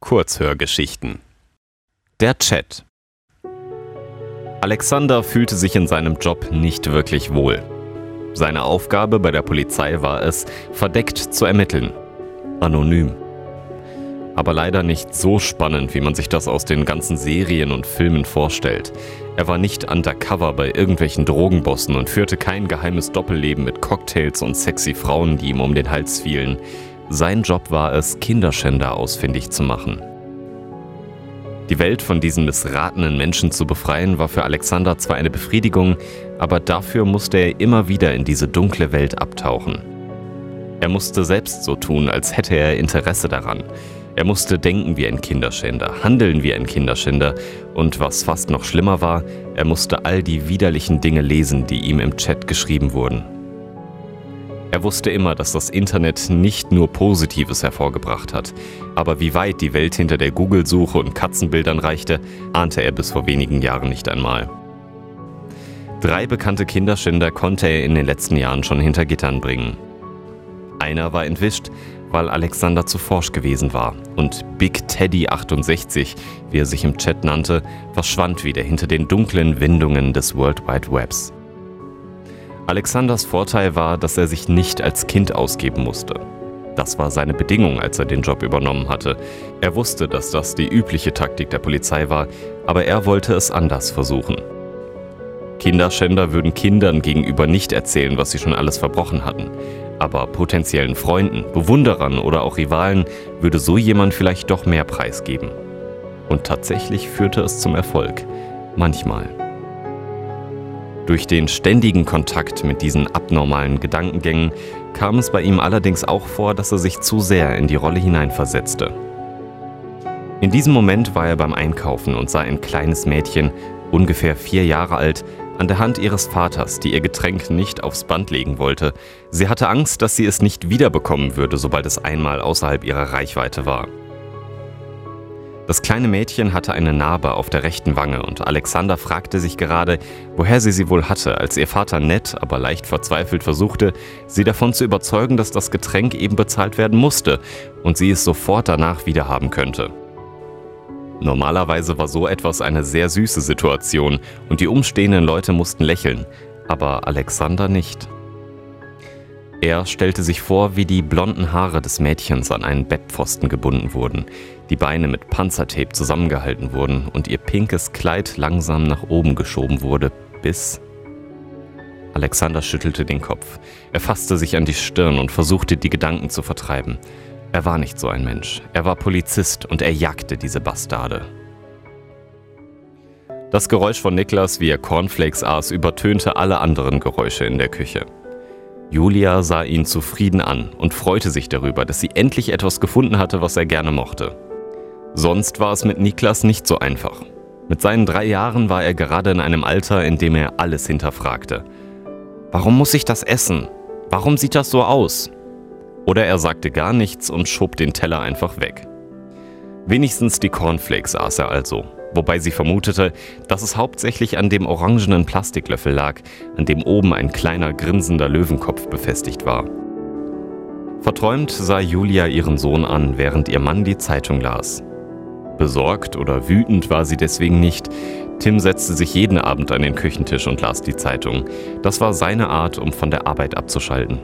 Kurzhörgeschichten. Der Chat. Alexander fühlte sich in seinem Job nicht wirklich wohl. Seine Aufgabe bei der Polizei war es, verdeckt zu ermitteln. Anonym. Aber leider nicht so spannend, wie man sich das aus den ganzen Serien und Filmen vorstellt. Er war nicht undercover bei irgendwelchen Drogenbossen und führte kein geheimes Doppelleben mit Cocktails und sexy Frauen, die ihm um den Hals fielen. Sein Job war es, Kinderschänder ausfindig zu machen. Die Welt von diesen missratenen Menschen zu befreien, war für Alexander zwar eine Befriedigung, aber dafür musste er immer wieder in diese dunkle Welt abtauchen. Er musste selbst so tun, als hätte er Interesse daran. Er musste denken wie ein Kinderschänder, handeln wie ein Kinderschänder und was fast noch schlimmer war, er musste all die widerlichen Dinge lesen, die ihm im Chat geschrieben wurden. Er wusste immer, dass das Internet nicht nur Positives hervorgebracht hat. Aber wie weit die Welt hinter der Google-Suche und Katzenbildern reichte, ahnte er bis vor wenigen Jahren nicht einmal. Drei bekannte Kinderschänder konnte er in den letzten Jahren schon hinter Gittern bringen. Einer war entwischt, weil Alexander zu forsch gewesen war. Und Big Teddy 68, wie er sich im Chat nannte, verschwand wieder hinter den dunklen Windungen des World Wide Webs. Alexanders Vorteil war, dass er sich nicht als Kind ausgeben musste. Das war seine Bedingung, als er den Job übernommen hatte. Er wusste, dass das die übliche Taktik der Polizei war, aber er wollte es anders versuchen. Kinderschänder würden Kindern gegenüber nicht erzählen, was sie schon alles verbrochen hatten. Aber potenziellen Freunden, Bewunderern oder auch Rivalen würde so jemand vielleicht doch mehr preisgeben. Und tatsächlich führte es zum Erfolg. Manchmal. Durch den ständigen Kontakt mit diesen abnormalen Gedankengängen kam es bei ihm allerdings auch vor, dass er sich zu sehr in die Rolle hineinversetzte. In diesem Moment war er beim Einkaufen und sah ein kleines Mädchen, ungefähr vier Jahre alt, an der Hand ihres Vaters, die ihr Getränk nicht aufs Band legen wollte. Sie hatte Angst, dass sie es nicht wiederbekommen würde, sobald es einmal außerhalb ihrer Reichweite war. Das kleine Mädchen hatte eine Narbe auf der rechten Wange und Alexander fragte sich gerade, woher sie sie wohl hatte, als ihr Vater nett, aber leicht verzweifelt versuchte, sie davon zu überzeugen, dass das Getränk eben bezahlt werden musste und sie es sofort danach wiederhaben könnte. Normalerweise war so etwas eine sehr süße Situation und die umstehenden Leute mussten lächeln, aber Alexander nicht. Er stellte sich vor, wie die blonden Haare des Mädchens an einen Bettpfosten gebunden wurden, die Beine mit Panzertape zusammengehalten wurden und ihr pinkes Kleid langsam nach oben geschoben wurde, bis... Alexander schüttelte den Kopf. Er fasste sich an die Stirn und versuchte, die Gedanken zu vertreiben. Er war nicht so ein Mensch. Er war Polizist und er jagte diese Bastarde. Das Geräusch von Niklas, wie er Cornflakes aß, übertönte alle anderen Geräusche in der Küche. Julia sah ihn zufrieden an und freute sich darüber, dass sie endlich etwas gefunden hatte, was er gerne mochte. Sonst war es mit Niklas nicht so einfach. Mit seinen drei Jahren war er gerade in einem Alter, in dem er alles hinterfragte. Warum muss ich das essen? Warum sieht das so aus? Oder er sagte gar nichts und schob den Teller einfach weg. Wenigstens die Cornflakes aß er also, wobei sie vermutete, dass es hauptsächlich an dem orangenen Plastiklöffel lag, an dem oben ein kleiner grinsender Löwenkopf befestigt war. Verträumt sah Julia ihren Sohn an, während ihr Mann die Zeitung las. Besorgt oder wütend war sie deswegen nicht. Tim setzte sich jeden Abend an den Küchentisch und las die Zeitung. Das war seine Art, um von der Arbeit abzuschalten.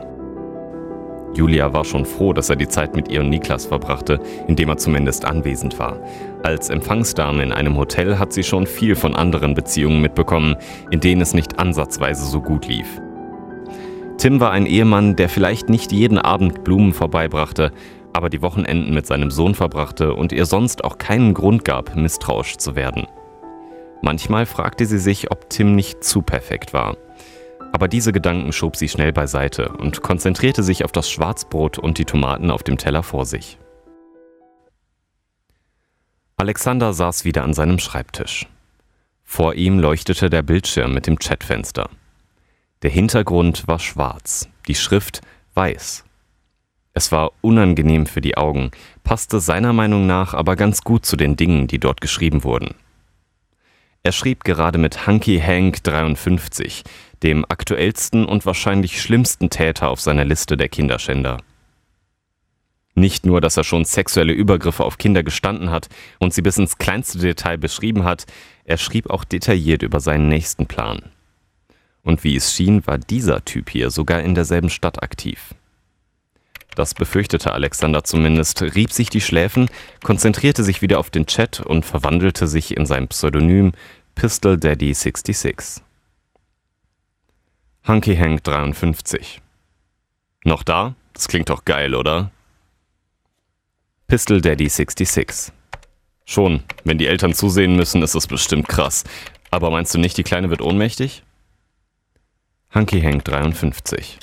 Julia war schon froh, dass er die Zeit mit ihr und Niklas verbrachte, indem er zumindest anwesend war. Als Empfangsdame in einem Hotel hat sie schon viel von anderen Beziehungen mitbekommen, in denen es nicht ansatzweise so gut lief. Tim war ein Ehemann, der vielleicht nicht jeden Abend Blumen vorbeibrachte, aber die Wochenenden mit seinem Sohn verbrachte und ihr sonst auch keinen Grund gab, misstrauisch zu werden. Manchmal fragte sie sich, ob Tim nicht zu perfekt war. Aber diese Gedanken schob sie schnell beiseite und konzentrierte sich auf das Schwarzbrot und die Tomaten auf dem Teller vor sich. Alexander saß wieder an seinem Schreibtisch. Vor ihm leuchtete der Bildschirm mit dem Chatfenster. Der Hintergrund war schwarz, die Schrift weiß. Es war unangenehm für die Augen, passte seiner Meinung nach aber ganz gut zu den Dingen, die dort geschrieben wurden. Er schrieb gerade mit Hunky Hank 53, dem aktuellsten und wahrscheinlich schlimmsten Täter auf seiner Liste der Kinderschänder. Nicht nur, dass er schon sexuelle Übergriffe auf Kinder gestanden hat und sie bis ins kleinste Detail beschrieben hat, er schrieb auch detailliert über seinen nächsten Plan. Und wie es schien, war dieser Typ hier sogar in derselben Stadt aktiv. Das befürchtete Alexander zumindest, rieb sich die Schläfen, konzentrierte sich wieder auf den Chat und verwandelte sich in sein Pseudonym Pistol Daddy 66. Hunky Hank 53. Noch da? Das klingt doch geil, oder? Pistol Daddy 66. Schon, wenn die Eltern zusehen müssen, ist es bestimmt krass. Aber meinst du nicht, die Kleine wird ohnmächtig? Hunky Hank 53.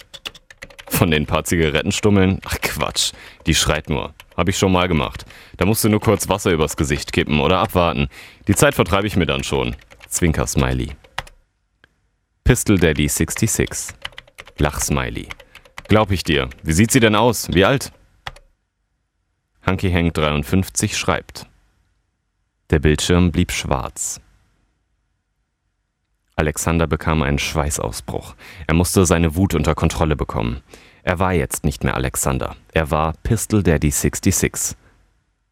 Von den paar Zigarettenstummeln? Ach Quatsch, die schreit nur. Hab ich schon mal gemacht. Da musst du nur kurz Wasser übers Gesicht kippen oder abwarten. Die Zeit vertreibe ich mir dann schon. Zwinker-Smiley. Pistol Daddy 66. Lach-Smiley. Glaub ich dir. Wie sieht sie denn aus? Wie alt? Hunky Hank 53 schreibt. Der Bildschirm blieb schwarz. Alexander bekam einen Schweißausbruch. Er musste seine Wut unter Kontrolle bekommen. Er war jetzt nicht mehr Alexander. Er war Pistol Daddy 66.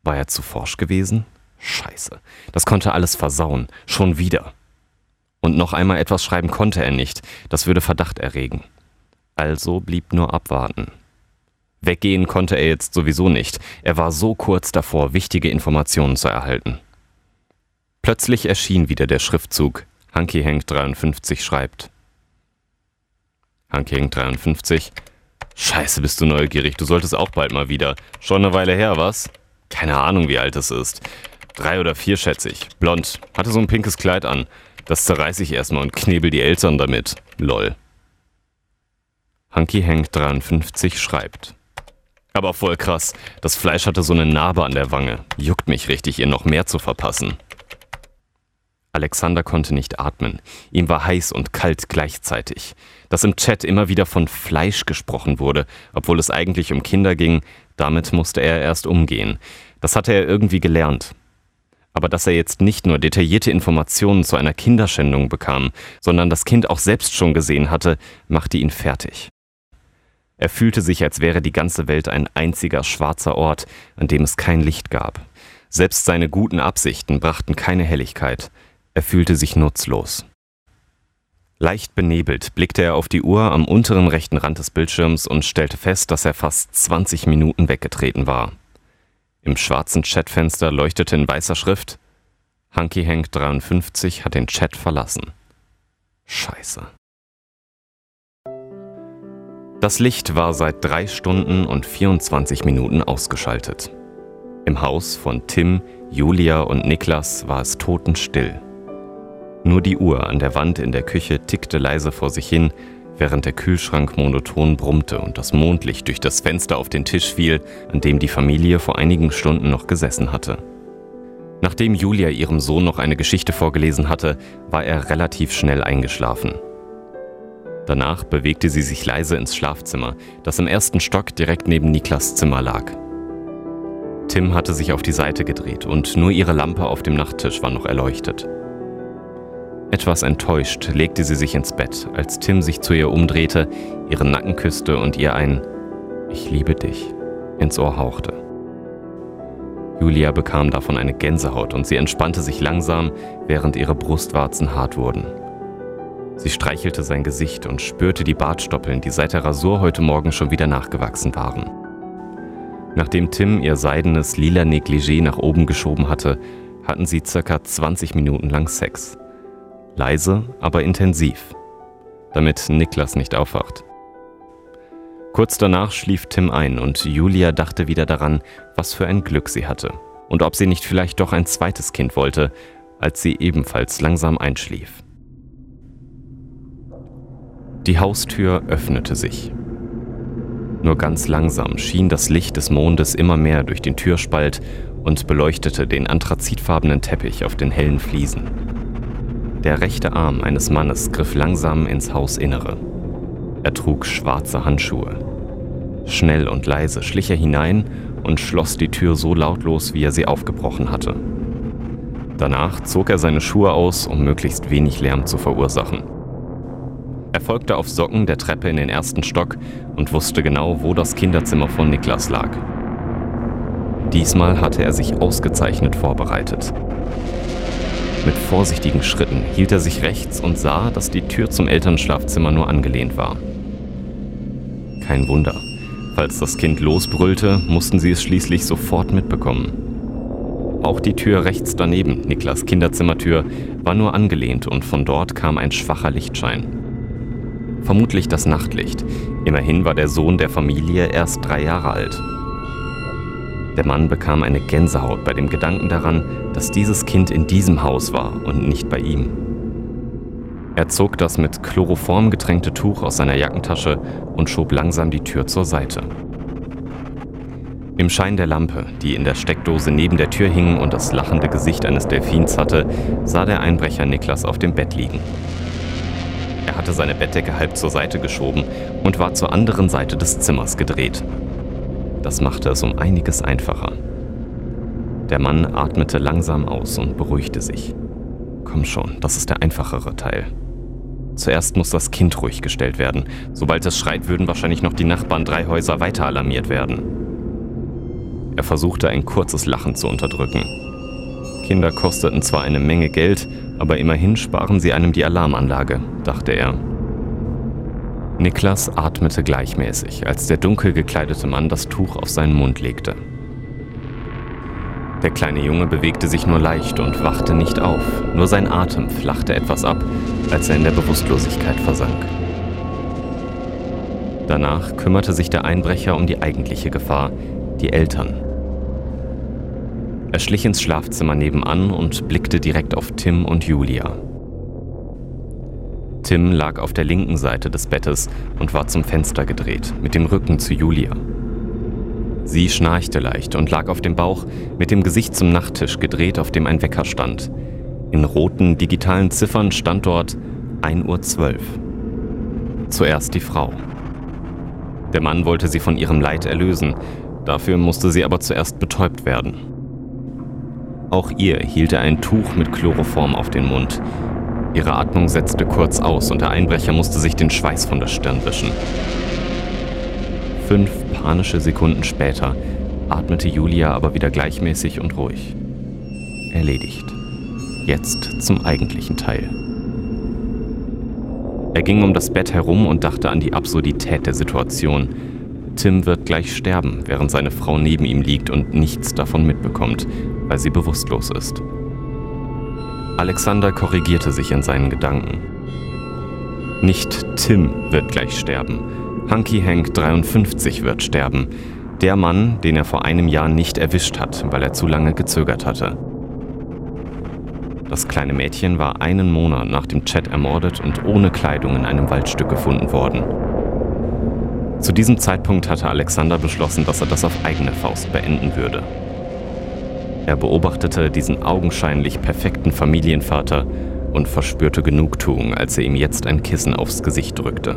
War er zu forsch gewesen? Scheiße. Das konnte alles versauen. Schon wieder. Und noch einmal etwas schreiben konnte er nicht. Das würde Verdacht erregen. Also blieb nur abwarten. Weggehen konnte er jetzt sowieso nicht. Er war so kurz davor, wichtige Informationen zu erhalten. Plötzlich erschien wieder der Schriftzug Hanky Hank 53 schreibt. Hanky Hank 53. Scheiße, bist du neugierig. Du solltest auch bald mal wieder. Schon eine Weile her, was? Keine Ahnung, wie alt es ist. Drei oder vier, schätze ich. Blond. Hatte so ein pinkes Kleid an. Das zerreiße ich erstmal und knebel die Eltern damit. Lol. Hanky Hank 53 schreibt. Aber voll krass. Das Fleisch hatte so eine Narbe an der Wange. Juckt mich richtig, ihr noch mehr zu verpassen. Alexander konnte nicht atmen. Ihm war heiß und kalt gleichzeitig. Dass im Chat immer wieder von Fleisch gesprochen wurde, obwohl es eigentlich um Kinder ging, damit musste er erst umgehen. Das hatte er irgendwie gelernt. Aber dass er jetzt nicht nur detaillierte Informationen zu einer Kinderschändung bekam, sondern das Kind auch selbst schon gesehen hatte, machte ihn fertig. Er fühlte sich, als wäre die ganze Welt ein einziger schwarzer Ort, an dem es kein Licht gab. Selbst seine guten Absichten brachten keine Helligkeit. Er fühlte sich nutzlos. Leicht benebelt blickte er auf die Uhr am unteren rechten Rand des Bildschirms und stellte fest, dass er fast 20 Minuten weggetreten war. Im schwarzen Chatfenster leuchtete in weißer Schrift Hunky Hank 53 hat den Chat verlassen. Scheiße. Das Licht war seit drei Stunden und 24 Minuten ausgeschaltet. Im Haus von Tim, Julia und Niklas war es totenstill. Nur die Uhr an der Wand in der Küche tickte leise vor sich hin, während der Kühlschrank monoton brummte und das Mondlicht durch das Fenster auf den Tisch fiel, an dem die Familie vor einigen Stunden noch gesessen hatte. Nachdem Julia ihrem Sohn noch eine Geschichte vorgelesen hatte, war er relativ schnell eingeschlafen. Danach bewegte sie sich leise ins Schlafzimmer, das im ersten Stock direkt neben Niklas Zimmer lag. Tim hatte sich auf die Seite gedreht und nur ihre Lampe auf dem Nachttisch war noch erleuchtet. Etwas enttäuscht legte sie sich ins Bett, als Tim sich zu ihr umdrehte, ihren Nacken küsste und ihr ein Ich liebe dich ins Ohr hauchte. Julia bekam davon eine Gänsehaut und sie entspannte sich langsam, während ihre Brustwarzen hart wurden. Sie streichelte sein Gesicht und spürte die Bartstoppeln, die seit der Rasur heute Morgen schon wieder nachgewachsen waren. Nachdem Tim ihr seidenes lila Negligé nach oben geschoben hatte, hatten sie circa 20 Minuten lang Sex. Leise, aber intensiv, damit Niklas nicht aufwacht. Kurz danach schlief Tim ein und Julia dachte wieder daran, was für ein Glück sie hatte und ob sie nicht vielleicht doch ein zweites Kind wollte, als sie ebenfalls langsam einschlief. Die Haustür öffnete sich. Nur ganz langsam schien das Licht des Mondes immer mehr durch den Türspalt und beleuchtete den anthrazitfarbenen Teppich auf den hellen Fliesen. Der rechte Arm eines Mannes griff langsam ins Hausinnere. Er trug schwarze Handschuhe. Schnell und leise schlich er hinein und schloss die Tür so lautlos, wie er sie aufgebrochen hatte. Danach zog er seine Schuhe aus, um möglichst wenig Lärm zu verursachen. Er folgte auf Socken der Treppe in den ersten Stock und wusste genau, wo das Kinderzimmer von Niklas lag. Diesmal hatte er sich ausgezeichnet vorbereitet. Mit vorsichtigen Schritten hielt er sich rechts und sah, dass die Tür zum Elternschlafzimmer nur angelehnt war. Kein Wunder. Falls das Kind losbrüllte, mussten sie es schließlich sofort mitbekommen. Auch die Tür rechts daneben, Niklas Kinderzimmertür, war nur angelehnt und von dort kam ein schwacher Lichtschein. Vermutlich das Nachtlicht. Immerhin war der Sohn der Familie erst drei Jahre alt. Der Mann bekam eine Gänsehaut bei dem Gedanken daran, dass dieses Kind in diesem Haus war und nicht bei ihm. Er zog das mit Chloroform getränkte Tuch aus seiner Jackentasche und schob langsam die Tür zur Seite. Im Schein der Lampe, die in der Steckdose neben der Tür hing und das lachende Gesicht eines Delfins hatte, sah der Einbrecher Niklas auf dem Bett liegen. Er hatte seine Bettdecke halb zur Seite geschoben und war zur anderen Seite des Zimmers gedreht. Das machte es um einiges einfacher. Der Mann atmete langsam aus und beruhigte sich. Komm schon, das ist der einfachere Teil. Zuerst muss das Kind ruhig gestellt werden. Sobald es schreit, würden wahrscheinlich noch die Nachbarn drei Häuser weiter alarmiert werden. Er versuchte ein kurzes Lachen zu unterdrücken. Kinder kosteten zwar eine Menge Geld, aber immerhin sparen sie einem die Alarmanlage, dachte er. Niklas atmete gleichmäßig, als der dunkel gekleidete Mann das Tuch auf seinen Mund legte. Der kleine Junge bewegte sich nur leicht und wachte nicht auf, nur sein Atem flachte etwas ab, als er in der Bewusstlosigkeit versank. Danach kümmerte sich der Einbrecher um die eigentliche Gefahr, die Eltern. Er schlich ins Schlafzimmer nebenan und blickte direkt auf Tim und Julia. Tim lag auf der linken Seite des Bettes und war zum Fenster gedreht, mit dem Rücken zu Julia. Sie schnarchte leicht und lag auf dem Bauch, mit dem Gesicht zum Nachttisch gedreht, auf dem ein Wecker stand. In roten digitalen Ziffern stand dort 1.12 Uhr. Zuerst die Frau. Der Mann wollte sie von ihrem Leid erlösen, dafür musste sie aber zuerst betäubt werden. Auch ihr hielt er ein Tuch mit Chloroform auf den Mund, Ihre Atmung setzte kurz aus und der Einbrecher musste sich den Schweiß von der Stirn wischen. Fünf panische Sekunden später atmete Julia aber wieder gleichmäßig und ruhig. Erledigt. Jetzt zum eigentlichen Teil. Er ging um das Bett herum und dachte an die Absurdität der Situation. Tim wird gleich sterben, während seine Frau neben ihm liegt und nichts davon mitbekommt, weil sie bewusstlos ist. Alexander korrigierte sich in seinen Gedanken. Nicht Tim wird gleich sterben. Hunky Hank 53 wird sterben. Der Mann, den er vor einem Jahr nicht erwischt hat, weil er zu lange gezögert hatte. Das kleine Mädchen war einen Monat nach dem Chat ermordet und ohne Kleidung in einem Waldstück gefunden worden. Zu diesem Zeitpunkt hatte Alexander beschlossen, dass er das auf eigene Faust beenden würde. Er beobachtete diesen augenscheinlich perfekten Familienvater und verspürte Genugtuung, als er ihm jetzt ein Kissen aufs Gesicht drückte.